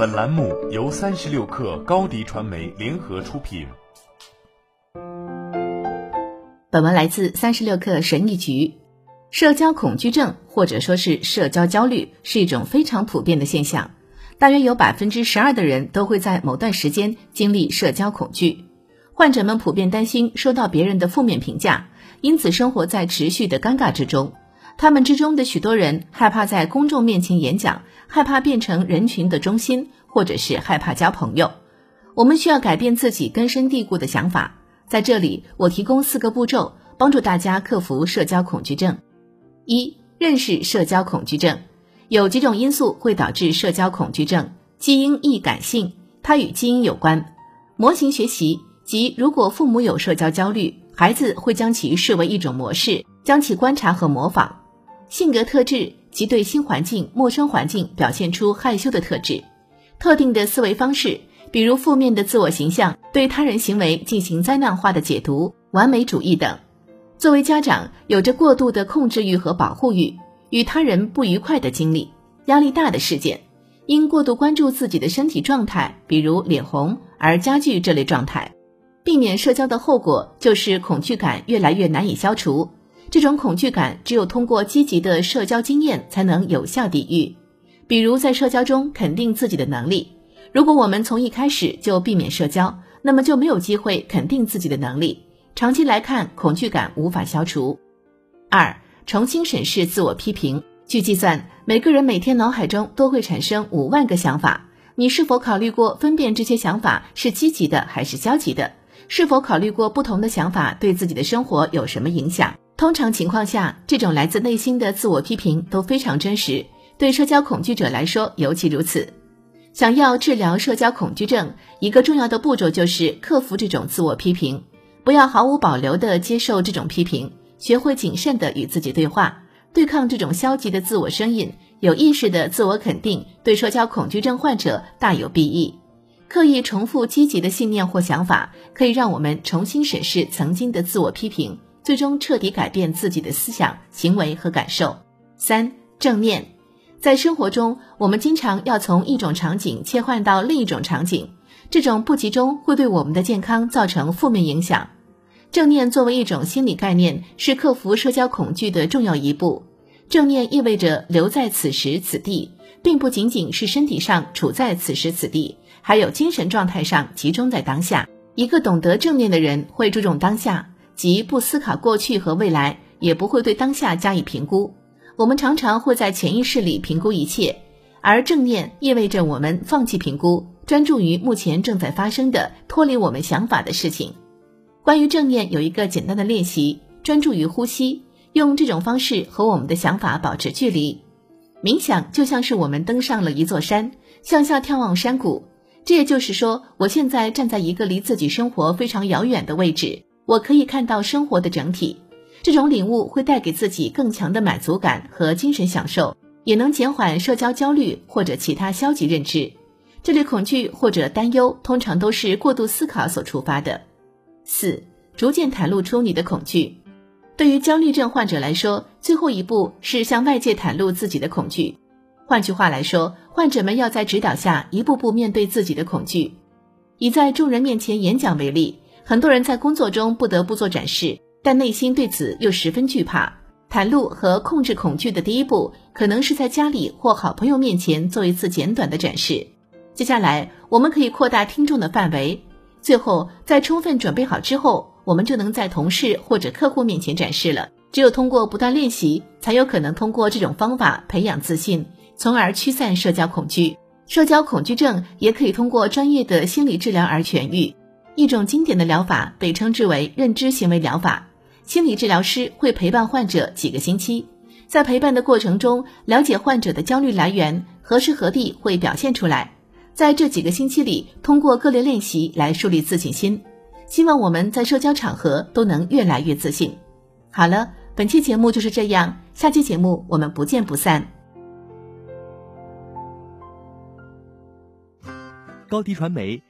本栏目由三十六氪高低传媒联合出品。本文来自三十六氪神医局。社交恐惧症或者说是社交焦虑是一种非常普遍的现象，大约有百分之十二的人都会在某段时间经历社交恐惧。患者们普遍担心受到别人的负面评价，因此生活在持续的尴尬之中。他们之中的许多人害怕在公众面前演讲，害怕变成人群的中心，或者是害怕交朋友。我们需要改变自己根深蒂固的想法。在这里，我提供四个步骤，帮助大家克服社交恐惧症。一、认识社交恐惧症。有几种因素会导致社交恐惧症，基因易感性，它与基因有关。模型学习即，如果父母有社交焦虑，孩子会将其视为一种模式，将其观察和模仿。性格特质即对新环境、陌生环境表现出害羞的特质，特定的思维方式，比如负面的自我形象，对他人行为进行灾难化的解读，完美主义等。作为家长，有着过度的控制欲和保护欲，与他人不愉快的经历，压力大的事件，因过度关注自己的身体状态，比如脸红而加剧这类状态。避免社交的后果就是恐惧感越来越难以消除。这种恐惧感只有通过积极的社交经验才能有效抵御，比如在社交中肯定自己的能力。如果我们从一开始就避免社交，那么就没有机会肯定自己的能力。长期来看，恐惧感无法消除。二、重新审视自我批评。据计算，每个人每天脑海中都会产生五万个想法。你是否考虑过分辨这些想法是积极的还是消极的？是否考虑过不同的想法对自己的生活有什么影响？通常情况下，这种来自内心的自我批评都非常真实，对社交恐惧者来说尤其如此。想要治疗社交恐惧症，一个重要的步骤就是克服这种自我批评，不要毫无保留地接受这种批评，学会谨慎地与自己对话，对抗这种消极的自我声音，有意识的自我肯定，对社交恐惧症患者大有裨益。刻意重复积极的信念或想法，可以让我们重新审视曾经的自我批评。最终彻底改变自己的思想、行为和感受。三、正念，在生活中，我们经常要从一种场景切换到另一种场景，这种不集中会对我们的健康造成负面影响。正念作为一种心理概念，是克服社交恐惧的重要一步。正念意味着留在此时此地，并不仅仅是身体上处在此时此地，还有精神状态上集中在当下。一个懂得正念的人会注重当下。即不思考过去和未来，也不会对当下加以评估。我们常常会在潜意识里评估一切，而正念意味着我们放弃评估，专注于目前正在发生的、脱离我们想法的事情。关于正念，有一个简单的练习：专注于呼吸，用这种方式和我们的想法保持距离。冥想就像是我们登上了一座山，向下眺望山谷。这也就是说，我现在站在一个离自己生活非常遥远的位置。我可以看到生活的整体，这种领悟会带给自己更强的满足感和精神享受，也能减缓社交焦虑或者其他消极认知。这类恐惧或者担忧通常都是过度思考所触发的。四，逐渐袒露出你的恐惧。对于焦虑症患者来说，最后一步是向外界袒露自己的恐惧。换句话来说，患者们要在指导下一步步面对自己的恐惧。以在众人面前演讲为例。很多人在工作中不得不做展示，但内心对此又十分惧怕。袒露和控制恐惧的第一步，可能是在家里或好朋友面前做一次简短的展示。接下来，我们可以扩大听众的范围。最后，在充分准备好之后，我们就能在同事或者客户面前展示了。只有通过不断练习，才有可能通过这种方法培养自信，从而驱散社交恐惧。社交恐惧症也可以通过专业的心理治疗而痊愈。一种经典的疗法被称之为认知行为疗法。心理治疗师会陪伴患者几个星期，在陪伴的过程中，了解患者的焦虑来源，何时何地会表现出来。在这几个星期里，通过各类练习来树立自信心。希望我们在社交场合都能越来越自信。好了，本期节目就是这样，下期节目我们不见不散。高迪传媒。